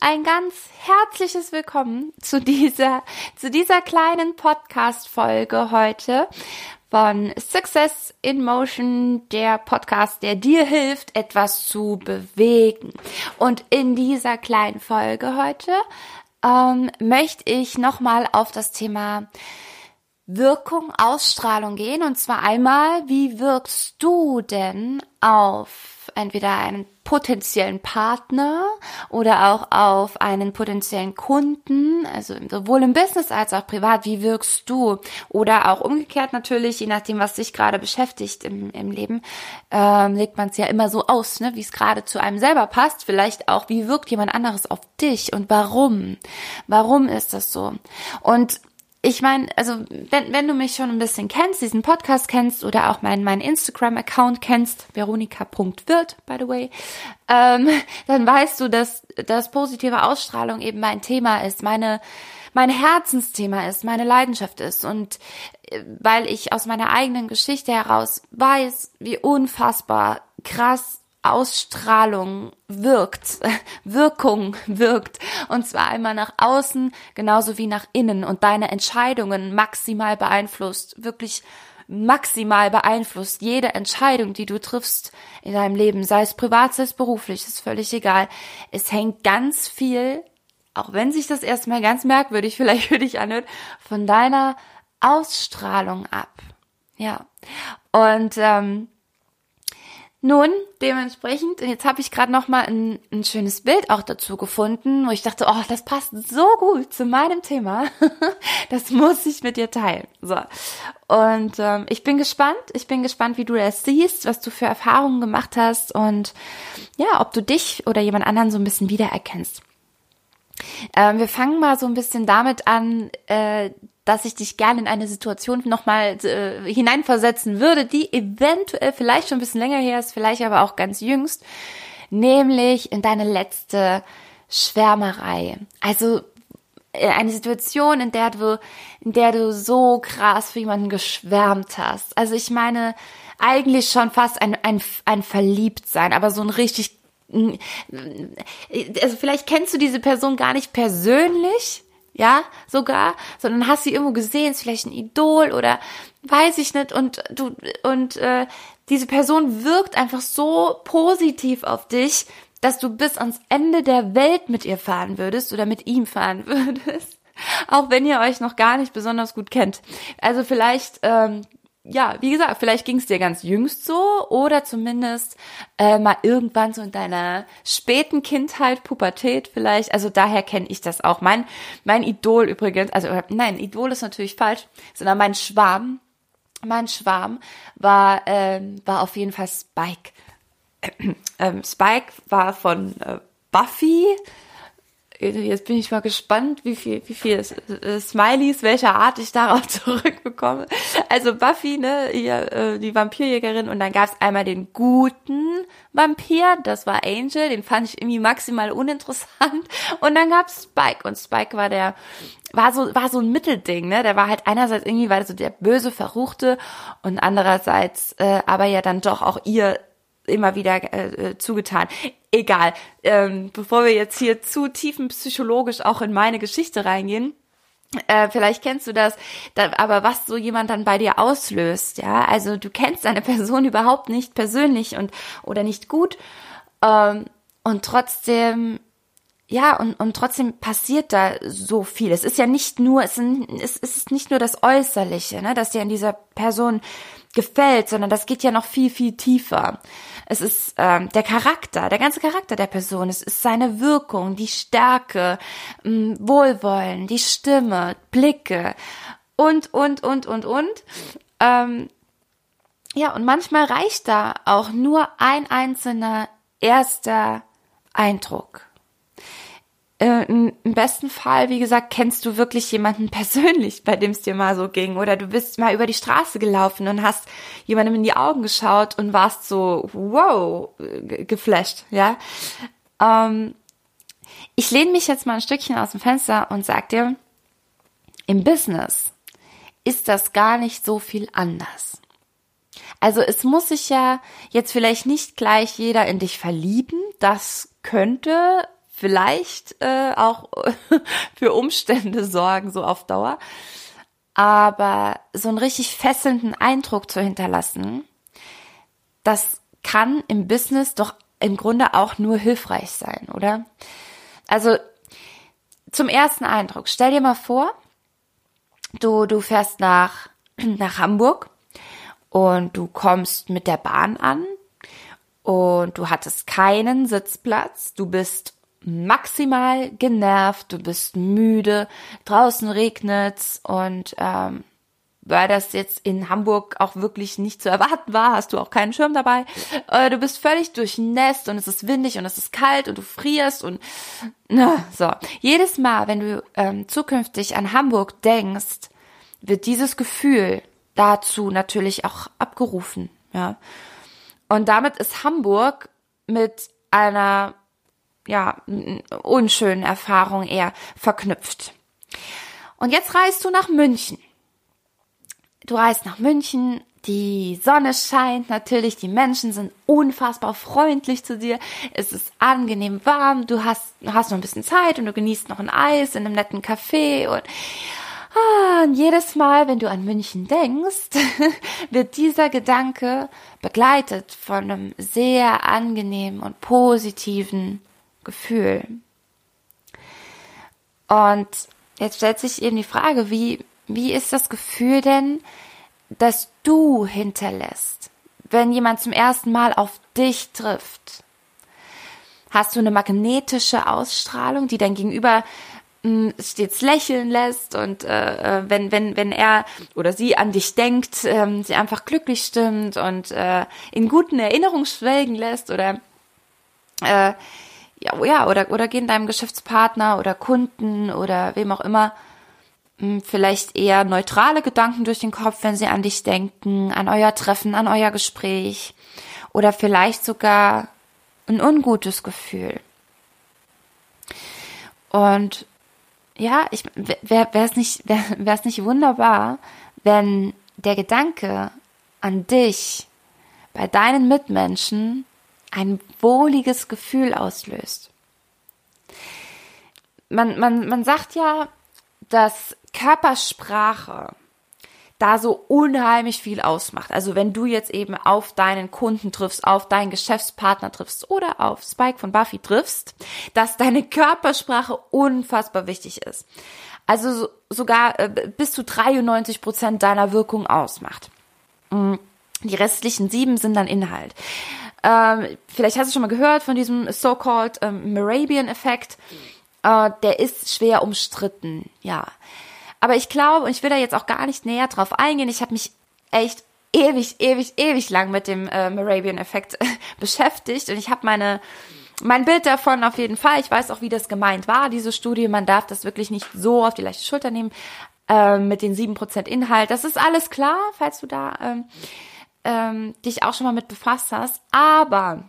ein ganz herzliches Willkommen zu dieser, zu dieser kleinen Podcast-Folge heute von Success in Motion, der Podcast, der dir hilft, etwas zu bewegen. Und in dieser kleinen Folge heute ähm, möchte ich nochmal auf das Thema Wirkung, Ausstrahlung gehen. Und zwar einmal, wie wirkst du denn auf entweder einen potenziellen Partner oder auch auf einen potenziellen Kunden, also sowohl im Business als auch privat, wie wirkst du? Oder auch umgekehrt natürlich, je nachdem, was dich gerade beschäftigt im, im Leben, ähm, legt man es ja immer so aus, ne, wie es gerade zu einem selber passt. Vielleicht auch, wie wirkt jemand anderes auf dich und warum? Warum ist das so? Und ich meine, also wenn, wenn du mich schon ein bisschen kennst, diesen Podcast kennst oder auch meinen mein Instagram-Account kennst, veronika.wirt, by the way, ähm, dann weißt du, dass, dass positive Ausstrahlung eben mein Thema ist, meine, mein Herzensthema ist, meine Leidenschaft ist. Und äh, weil ich aus meiner eigenen Geschichte heraus weiß, wie unfassbar krass Ausstrahlung wirkt, Wirkung wirkt. Und zwar einmal nach außen genauso wie nach innen und deine Entscheidungen maximal beeinflusst, wirklich maximal beeinflusst. Jede Entscheidung, die du triffst in deinem Leben, sei es privat, sei es beruflich, ist völlig egal. Es hängt ganz viel, auch wenn sich das erstmal ganz merkwürdig vielleicht für dich anhört, von deiner Ausstrahlung ab. Ja. Und ähm, nun, dementsprechend, jetzt habe ich gerade noch mal ein, ein schönes Bild auch dazu gefunden, wo ich dachte, oh, das passt so gut zu meinem Thema. das muss ich mit dir teilen. So. Und ähm, ich bin gespannt. Ich bin gespannt, wie du das siehst, was du für Erfahrungen gemacht hast und ja, ob du dich oder jemand anderen so ein bisschen wiedererkennst. Ähm, wir fangen mal so ein bisschen damit an, äh, dass ich dich gerne in eine Situation nochmal äh, hineinversetzen würde, die eventuell vielleicht schon ein bisschen länger her ist, vielleicht aber auch ganz jüngst, nämlich in deine letzte Schwärmerei. Also äh, eine Situation, in der du, in der du so krass für jemanden geschwärmt hast. Also ich meine, eigentlich schon fast ein, ein, ein Verliebtsein, aber so ein richtig, also vielleicht kennst du diese Person gar nicht persönlich, ja, sogar, sondern hast sie irgendwo gesehen, ist vielleicht ein Idol oder weiß ich nicht und du und äh, diese Person wirkt einfach so positiv auf dich, dass du bis ans Ende der Welt mit ihr fahren würdest oder mit ihm fahren würdest, auch wenn ihr euch noch gar nicht besonders gut kennt. Also vielleicht ähm, ja, wie gesagt, vielleicht ging es dir ganz jüngst so oder zumindest äh, mal irgendwann so in deiner späten Kindheit, Pubertät vielleicht. Also daher kenne ich das auch. Mein, mein Idol übrigens, also nein, Idol ist natürlich falsch, sondern mein Schwarm, mein Schwarm war, äh, war auf jeden Fall Spike. ähm, Spike war von äh, Buffy Jetzt bin ich mal gespannt, wie viel, wie viel äh, Smileys welcher Art ich darauf zurückbekomme. Also Buffy, ne, hier, äh, die Vampirjägerin und dann gab's einmal den guten Vampir, das war Angel, den fand ich irgendwie maximal uninteressant und dann gab's Spike und Spike war der war so war so ein Mittelding, ne? Der war halt einerseits irgendwie war so der böse Verruchte und andererseits äh, aber ja dann doch auch ihr immer wieder äh, äh, zugetan. Egal. Ähm, bevor wir jetzt hier zu tiefenpsychologisch auch in meine Geschichte reingehen, äh, vielleicht kennst du das, da, aber was so jemand dann bei dir auslöst, ja, also du kennst eine Person überhaupt nicht persönlich und oder nicht gut ähm, und trotzdem ja, und, und trotzdem passiert da so viel. Es ist ja nicht nur, es ist, es ist nicht nur das Äußerliche, ne, dass dir an dieser Person gefällt, sondern das geht ja noch viel, viel tiefer. Es ist ähm, der Charakter, der ganze Charakter der Person. Es ist seine Wirkung, die Stärke, ähm, Wohlwollen, die Stimme, Blicke und, und, und, und, und. Ähm, ja, und manchmal reicht da auch nur ein einzelner erster Eindruck. Äh, Im besten Fall, wie gesagt, kennst du wirklich jemanden persönlich, bei dem es dir mal so ging. Oder du bist mal über die Straße gelaufen und hast jemandem in die Augen geschaut und warst so, wow, geflasht, ja. Ähm, ich lehne mich jetzt mal ein Stückchen aus dem Fenster und sag dir, im Business ist das gar nicht so viel anders. Also es muss sich ja jetzt vielleicht nicht gleich jeder in dich verlieben. Das könnte vielleicht äh, auch für Umstände sorgen, so auf Dauer. Aber so einen richtig fesselnden Eindruck zu hinterlassen, das kann im Business doch im Grunde auch nur hilfreich sein, oder? Also zum ersten Eindruck, stell dir mal vor, du, du fährst nach, nach Hamburg und du kommst mit der Bahn an und du hattest keinen Sitzplatz, du bist maximal genervt, du bist müde, draußen regnet's und ähm, weil das jetzt in Hamburg auch wirklich nicht zu erwarten war, hast du auch keinen Schirm dabei. Äh, du bist völlig durchnässt und es ist windig und es ist kalt und du frierst und na, so. Jedes Mal, wenn du ähm, zukünftig an Hamburg denkst, wird dieses Gefühl dazu natürlich auch abgerufen, ja. Und damit ist Hamburg mit einer ja, unschönen Erfahrung eher verknüpft. Und jetzt reist du nach München. Du reist nach München, die Sonne scheint natürlich, die Menschen sind unfassbar freundlich zu dir, es ist angenehm warm, du hast, hast noch ein bisschen Zeit und du genießt noch ein Eis in einem netten Café und Ah, und jedes Mal, wenn du an München denkst, wird dieser Gedanke begleitet von einem sehr angenehmen und positiven Gefühl. Und jetzt stellt sich eben die Frage, wie, wie ist das Gefühl denn, das du hinterlässt, wenn jemand zum ersten Mal auf dich trifft? Hast du eine magnetische Ausstrahlung, die dein Gegenüber stets lächeln lässt und äh, äh, wenn wenn wenn er oder sie an dich denkt, ähm, sie einfach glücklich stimmt und äh, in guten Erinnerungen schwelgen lässt oder äh, ja, oh ja oder oder gehen deinem Geschäftspartner oder Kunden oder wem auch immer hm, vielleicht eher neutrale Gedanken durch den Kopf, wenn sie an dich denken, an euer Treffen, an euer Gespräch oder vielleicht sogar ein ungutes Gefühl. Und ja, ich wäre es nicht wäre es nicht wunderbar, wenn der Gedanke an dich bei deinen Mitmenschen ein wohliges Gefühl auslöst. Man, man, man sagt ja, dass Körpersprache da so unheimlich viel ausmacht. Also wenn du jetzt eben auf deinen Kunden triffst, auf deinen Geschäftspartner triffst oder auf Spike von Buffy triffst, dass deine Körpersprache unfassbar wichtig ist. Also so, sogar äh, bis zu 93 Prozent deiner Wirkung ausmacht. Mm, die restlichen sieben sind dann Inhalt. Ähm, vielleicht hast du schon mal gehört von diesem so-called ähm, Morabian-Effekt. Äh, der ist schwer umstritten, ja. Aber ich glaube, und ich will da jetzt auch gar nicht näher drauf eingehen, ich habe mich echt ewig, ewig, ewig lang mit dem äh, Morabian-Effekt beschäftigt und ich habe meine mein Bild davon auf jeden Fall. Ich weiß auch, wie das gemeint war, diese Studie. Man darf das wirklich nicht so auf die leichte Schulter nehmen äh, mit den sieben Prozent Inhalt. Das ist alles klar, falls du da ähm, ähm, dich auch schon mal mit befasst hast. Aber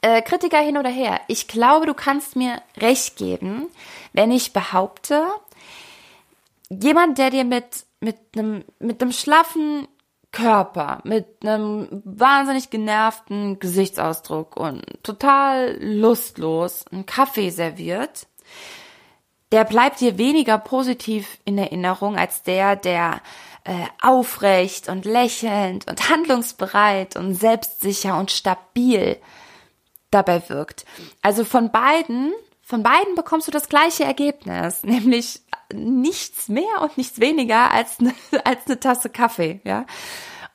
äh, Kritiker hin oder her, ich glaube, du kannst mir recht geben, wenn ich behaupte, jemand, der dir mit, mit einem, mit einem schlaffen Körper, mit einem wahnsinnig genervten Gesichtsausdruck und total lustlos einen Kaffee serviert, der bleibt dir weniger positiv in Erinnerung als der, der äh, aufrecht und lächelnd und handlungsbereit und selbstsicher und stabil dabei wirkt. Also von beiden, von beiden bekommst du das gleiche Ergebnis, nämlich nichts mehr und nichts weniger als eine, als eine Tasse Kaffee, ja.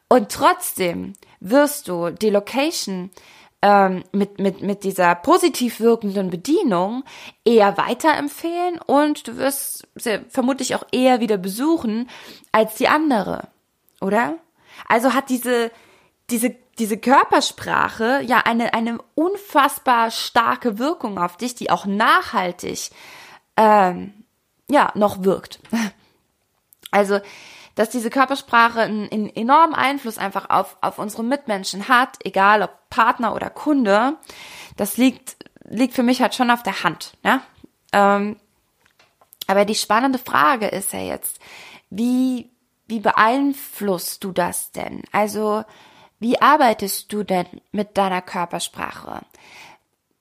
Und trotzdem wirst du die Location ähm, mit, mit, mit dieser positiv wirkenden Bedienung eher weiterempfehlen und du wirst sie vermutlich auch eher wieder besuchen als die andere, oder? Also hat diese, diese, diese Körpersprache ja eine, eine unfassbar starke Wirkung auf dich, die auch nachhaltig ähm, ja, noch wirkt. Also, dass diese Körpersprache einen, einen, enormen Einfluss einfach auf, auf unsere Mitmenschen hat, egal ob Partner oder Kunde, das liegt, liegt für mich halt schon auf der Hand. Ja? Ähm, aber die spannende Frage ist ja jetzt, wie, wie beeinflusst du das denn? Also, wie arbeitest du denn mit deiner Körpersprache?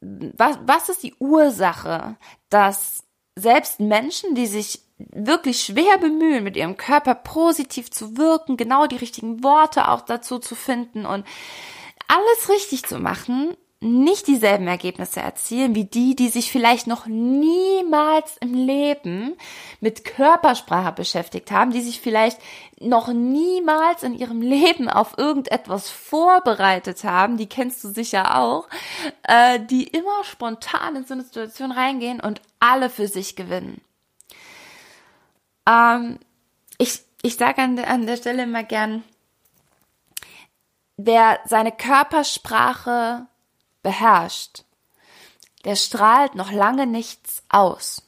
was, was ist die Ursache, dass selbst Menschen, die sich wirklich schwer bemühen, mit ihrem Körper positiv zu wirken, genau die richtigen Worte auch dazu zu finden und alles richtig zu machen, nicht dieselben Ergebnisse erzielen wie die, die sich vielleicht noch niemals im Leben mit Körpersprache beschäftigt haben, die sich vielleicht noch niemals in ihrem Leben auf irgendetwas vorbereitet haben, die kennst du sicher auch, äh, die immer spontan in so eine Situation reingehen und alle für sich gewinnen. Ähm, ich ich sage an, an der Stelle immer gern, wer seine Körpersprache beherrscht, der strahlt noch lange nichts aus.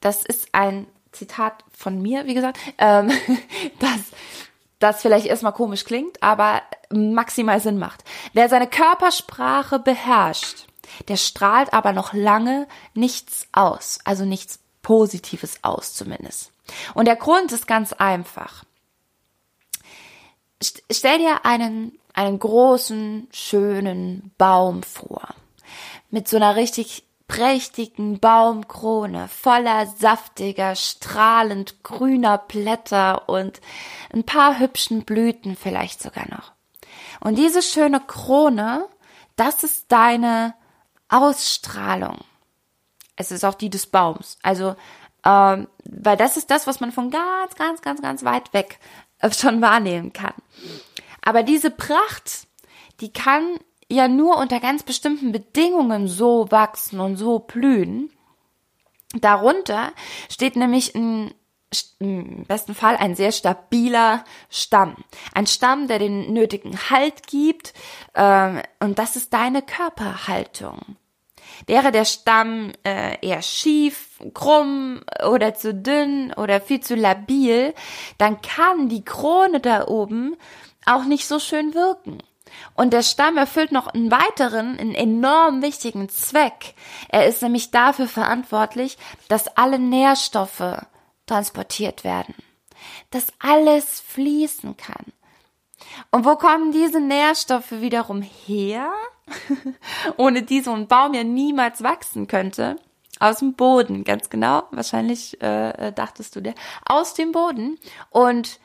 Das ist ein Zitat von mir, wie gesagt, ähm, das, das vielleicht erstmal komisch klingt, aber maximal Sinn macht. Wer seine Körpersprache beherrscht, der strahlt aber noch lange nichts aus, also nichts Positives aus zumindest. Und der Grund ist ganz einfach. Stell dir einen einen großen, schönen Baum vor. Mit so einer richtig prächtigen Baumkrone voller saftiger, strahlend grüner Blätter und ein paar hübschen Blüten vielleicht sogar noch. Und diese schöne Krone, das ist deine Ausstrahlung. Es ist auch die des Baums. Also, ähm, weil das ist das, was man von ganz, ganz, ganz, ganz weit weg schon wahrnehmen kann. Aber diese Pracht, die kann ja nur unter ganz bestimmten Bedingungen so wachsen und so blühen. Darunter steht nämlich ein, im besten Fall ein sehr stabiler Stamm. Ein Stamm, der den nötigen Halt gibt. Äh, und das ist deine Körperhaltung. Wäre der Stamm äh, eher schief, krumm oder zu dünn oder viel zu labil, dann kann die Krone da oben auch nicht so schön wirken. Und der Stamm erfüllt noch einen weiteren, einen enorm wichtigen Zweck. Er ist nämlich dafür verantwortlich, dass alle Nährstoffe transportiert werden. Dass alles fließen kann. Und wo kommen diese Nährstoffe wiederum her? Ohne die so ein Baum ja niemals wachsen könnte. Aus dem Boden, ganz genau. Wahrscheinlich äh, dachtest du dir. Aus dem Boden. Und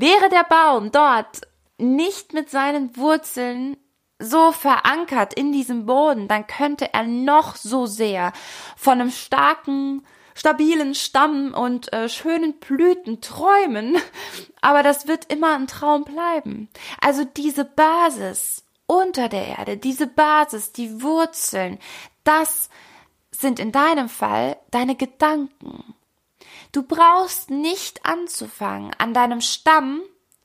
Wäre der Baum dort nicht mit seinen Wurzeln so verankert in diesem Boden, dann könnte er noch so sehr von einem starken, stabilen Stamm und äh, schönen Blüten träumen, aber das wird immer ein Traum bleiben. Also diese Basis unter der Erde, diese Basis, die Wurzeln, das sind in deinem Fall deine Gedanken. Du brauchst nicht anzufangen, an deinem Stamm,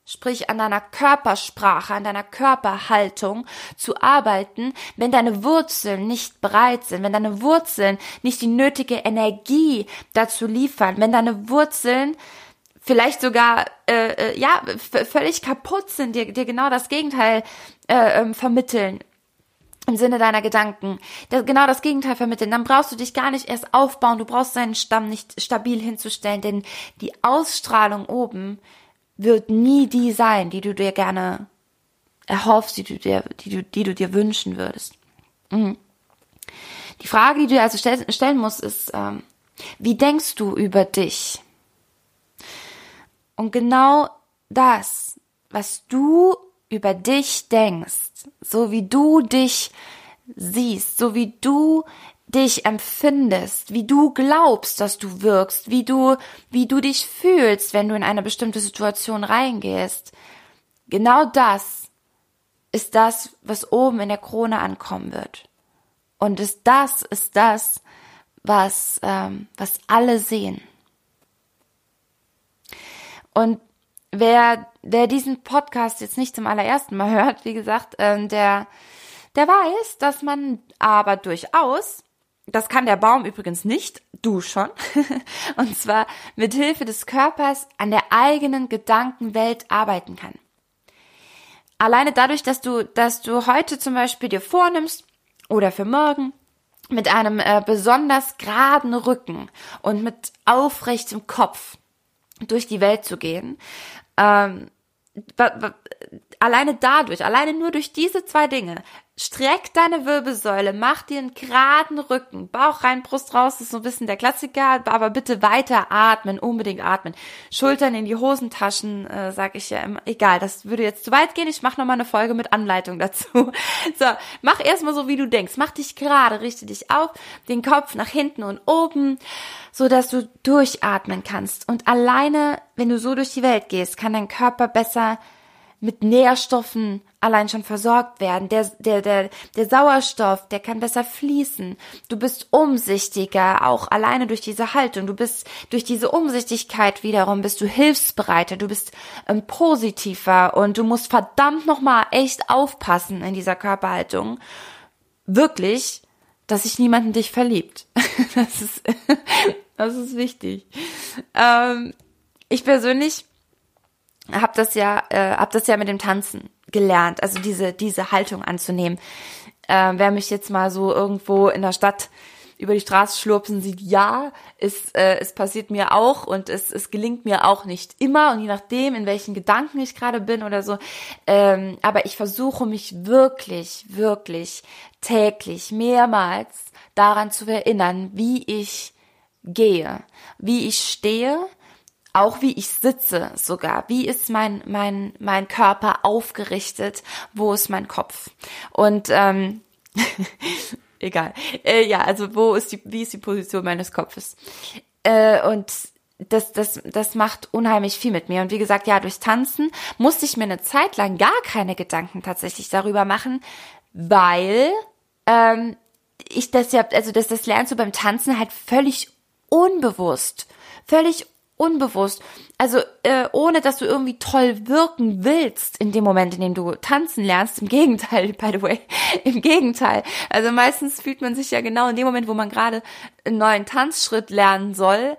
sprich an deiner Körpersprache, an deiner Körperhaltung zu arbeiten, wenn deine Wurzeln nicht bereit sind, wenn deine Wurzeln nicht die nötige Energie dazu liefern, wenn deine Wurzeln vielleicht sogar äh, äh ja völlig kaputt sind, dir, dir genau das Gegenteil äh, ähm, vermitteln im Sinne deiner Gedanken, das, genau das Gegenteil vermitteln, dann brauchst du dich gar nicht erst aufbauen, du brauchst deinen Stamm nicht stabil hinzustellen, denn die Ausstrahlung oben wird nie die sein, die du dir gerne erhoffst, die du dir, die du, die du dir wünschen würdest. Mhm. Die Frage, die du dir also stell, stellen musst, ist, ähm, wie denkst du über dich? Und genau das, was du über dich denkst, so wie du dich siehst, so wie du dich empfindest, wie du glaubst, dass du wirkst, wie du, wie du dich fühlst, wenn du in eine bestimmte Situation reingehst. Genau das ist das, was oben in der Krone ankommen wird. Und ist das ist das, was, ähm, was alle sehen. Und wer, wer diesen Podcast jetzt nicht zum allerersten Mal hört, wie gesagt, ähm, der, der weiß, dass man aber durchaus, das kann der Baum übrigens nicht, du schon, und zwar mit Hilfe des Körpers an der eigenen Gedankenwelt arbeiten kann. Alleine dadurch, dass du, dass du heute zum Beispiel dir vornimmst oder für morgen mit einem äh, besonders geraden Rücken und mit aufrechtem Kopf durch die Welt zu gehen. Ähm, alleine dadurch, alleine nur durch diese zwei Dinge, Streck deine Wirbelsäule, mach dir einen geraden Rücken, Bauch rein, Brust raus, das ist so ein bisschen der Klassiker, aber bitte weiter atmen, unbedingt atmen. Schultern in die Hosentaschen, äh, sag ich ja immer. Egal, das würde jetzt zu weit gehen, ich mache nochmal eine Folge mit Anleitung dazu. So, mach erstmal so, wie du denkst. Mach dich gerade, richte dich auf, den Kopf nach hinten und oben, so dass du durchatmen kannst. Und alleine, wenn du so durch die Welt gehst, kann dein Körper besser mit Nährstoffen allein schon versorgt werden. Der, der, der, der Sauerstoff, der kann besser fließen. Du bist umsichtiger, auch alleine durch diese Haltung. Du bist durch diese Umsichtigkeit wiederum bist du hilfsbereiter, du bist ähm, positiver und du musst verdammt nochmal echt aufpassen in dieser Körperhaltung. Wirklich, dass sich niemand in dich verliebt. das ist, das ist wichtig. Ähm, ich persönlich habe das ja, äh, hab das ja mit dem Tanzen gelernt, also diese diese Haltung anzunehmen. Äh, wer mich jetzt mal so irgendwo in der Stadt über die Straße schlurpsen sieht, ja, es, äh, es passiert mir auch und es, es gelingt mir auch nicht immer und je nachdem, in welchen Gedanken ich gerade bin oder so. Ähm, aber ich versuche mich wirklich, wirklich täglich, mehrmals daran zu erinnern, wie ich gehe, wie ich stehe, auch wie ich sitze sogar. Wie ist mein, mein, mein Körper aufgerichtet? Wo ist mein Kopf? Und ähm, egal. Äh, ja, also wo ist die, wie ist die Position meines Kopfes? Äh, und das, das, das macht unheimlich viel mit mir. Und wie gesagt, ja, durchs Tanzen musste ich mir eine Zeit lang gar keine Gedanken tatsächlich darüber machen, weil ähm, ich das ja, also das, das lernst du beim Tanzen halt völlig unbewusst. Völlig unbewusst. Also äh, ohne dass du irgendwie toll wirken willst in dem Moment, in dem du tanzen lernst. Im Gegenteil, by the way, im Gegenteil. Also meistens fühlt man sich ja genau in dem Moment, wo man gerade einen neuen Tanzschritt lernen soll,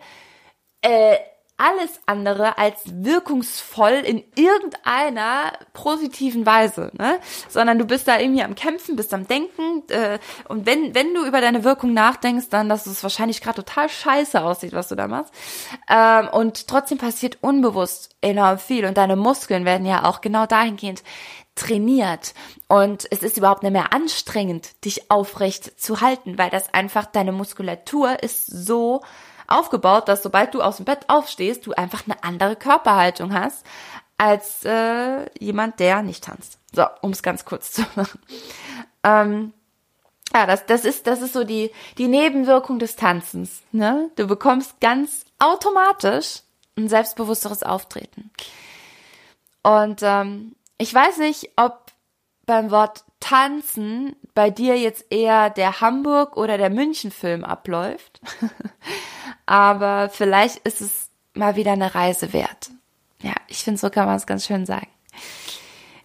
äh, alles andere als wirkungsvoll in irgendeiner positiven Weise, ne? Sondern du bist da irgendwie am Kämpfen, bist am Denken äh, und wenn wenn du über deine Wirkung nachdenkst, dann dass es wahrscheinlich gerade total scheiße aussieht, was du da machst ähm, und trotzdem passiert unbewusst enorm viel und deine Muskeln werden ja auch genau dahingehend trainiert und es ist überhaupt nicht mehr anstrengend, dich aufrecht zu halten, weil das einfach deine Muskulatur ist so aufgebaut, dass sobald du aus dem Bett aufstehst, du einfach eine andere Körperhaltung hast als äh, jemand, der nicht tanzt. So, um es ganz kurz zu machen. Ähm, ja, das, das ist, das ist so die, die Nebenwirkung des Tanzens. Ne? Du bekommst ganz automatisch ein selbstbewussteres Auftreten. Und ähm, ich weiß nicht, ob beim Wort Tanzen bei dir jetzt eher der Hamburg- oder der München-Film abläuft. aber vielleicht ist es mal wieder eine Reise wert. Ja, ich finde, so kann man es ganz schön sagen.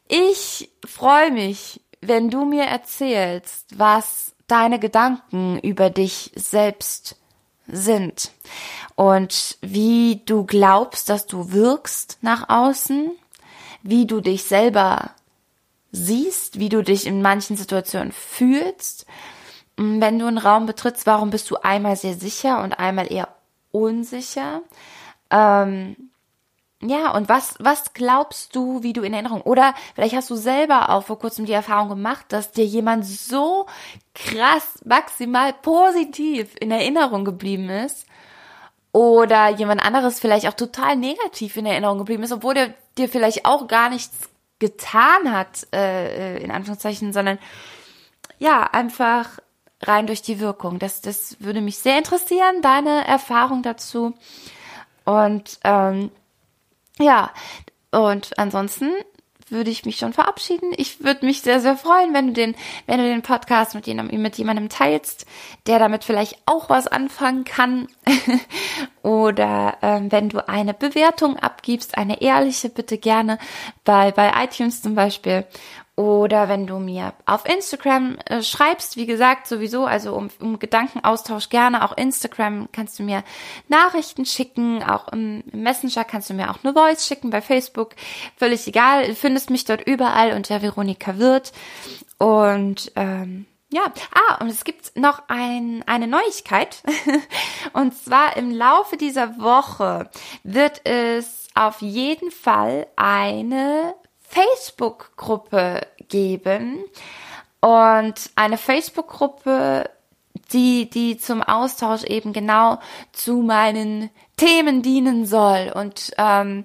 Ich freue mich, wenn du mir erzählst, was deine Gedanken über dich selbst sind und wie du glaubst, dass du wirkst nach außen, wie du dich selber siehst, wie du dich in manchen Situationen fühlst wenn du einen Raum betrittst, warum bist du einmal sehr sicher und einmal eher unsicher? Ähm, ja, und was, was glaubst du, wie du in Erinnerung, oder vielleicht hast du selber auch vor kurzem die Erfahrung gemacht, dass dir jemand so krass, maximal positiv in Erinnerung geblieben ist, oder jemand anderes vielleicht auch total negativ in Erinnerung geblieben ist, obwohl der dir vielleicht auch gar nichts getan hat, äh, äh in Anführungszeichen, sondern ja, einfach rein durch die Wirkung. Das, das würde mich sehr interessieren, deine Erfahrung dazu. Und ähm, ja, und ansonsten würde ich mich schon verabschieden. Ich würde mich sehr, sehr freuen, wenn du den, wenn du den Podcast mit jemandem, mit jemandem teilst, der damit vielleicht auch was anfangen kann. Oder ähm, wenn du eine Bewertung abgibst, eine ehrliche, bitte gerne bei, bei iTunes zum Beispiel. Oder wenn du mir auf Instagram äh, schreibst, wie gesagt, sowieso, also um, um Gedankenaustausch gerne, auch Instagram kannst du mir Nachrichten schicken, auch im Messenger kannst du mir auch eine Voice schicken, bei Facebook, völlig egal, findest mich dort überall unter Veronika Wirth und ähm, ja, ah, und es gibt noch ein, eine Neuigkeit. und zwar im Laufe dieser Woche wird es auf jeden Fall eine Facebook-Gruppe geben. und eine Facebook-Gruppe, die, die zum Austausch eben genau zu meinen Themen dienen soll. Und ähm,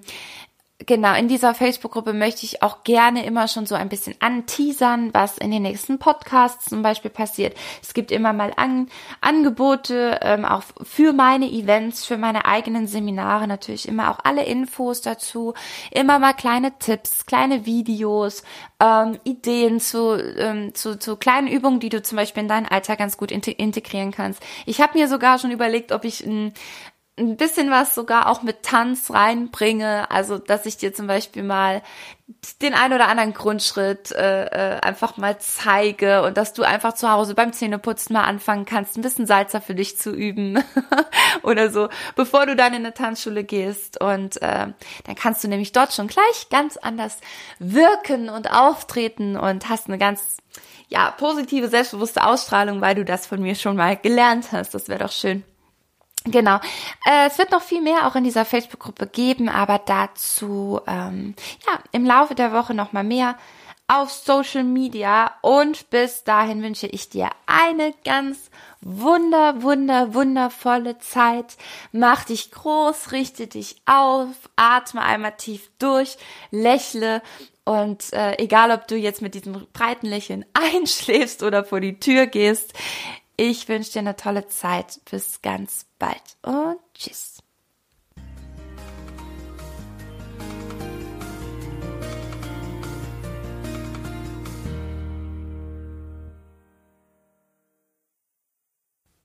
genau, in dieser Facebook-Gruppe möchte ich auch gerne immer schon so ein bisschen anteasern, was in den nächsten Podcasts zum Beispiel passiert. Es gibt immer mal An Angebote, ähm, auch für meine Events, für meine eigenen Seminare natürlich immer auch alle Infos dazu, immer mal kleine Tipps, kleine Videos, ähm, Ideen zu, ähm, zu, zu kleinen Übungen, die du zum Beispiel in deinen Alltag ganz gut integrieren kannst. Ich habe mir sogar schon überlegt, ob ich ein ein bisschen was sogar auch mit Tanz reinbringe. Also, dass ich dir zum Beispiel mal den ein oder anderen Grundschritt äh, äh, einfach mal zeige und dass du einfach zu Hause beim Zähneputzen mal anfangen kannst, ein bisschen Salzer für dich zu üben oder so, bevor du dann in eine Tanzschule gehst. Und äh, dann kannst du nämlich dort schon gleich ganz anders wirken und auftreten und hast eine ganz ja positive, selbstbewusste Ausstrahlung, weil du das von mir schon mal gelernt hast. Das wäre doch schön. Genau. Äh, es wird noch viel mehr auch in dieser Facebook-Gruppe geben, aber dazu ähm, ja im Laufe der Woche noch mal mehr auf Social Media. Und bis dahin wünsche ich dir eine ganz wunder, wunder, wundervolle Zeit. Mach dich groß, richte dich auf, atme einmal tief durch, lächle und äh, egal, ob du jetzt mit diesem breiten Lächeln einschläfst oder vor die Tür gehst, ich wünsche dir eine tolle Zeit. Bis ganz bald und tschüss.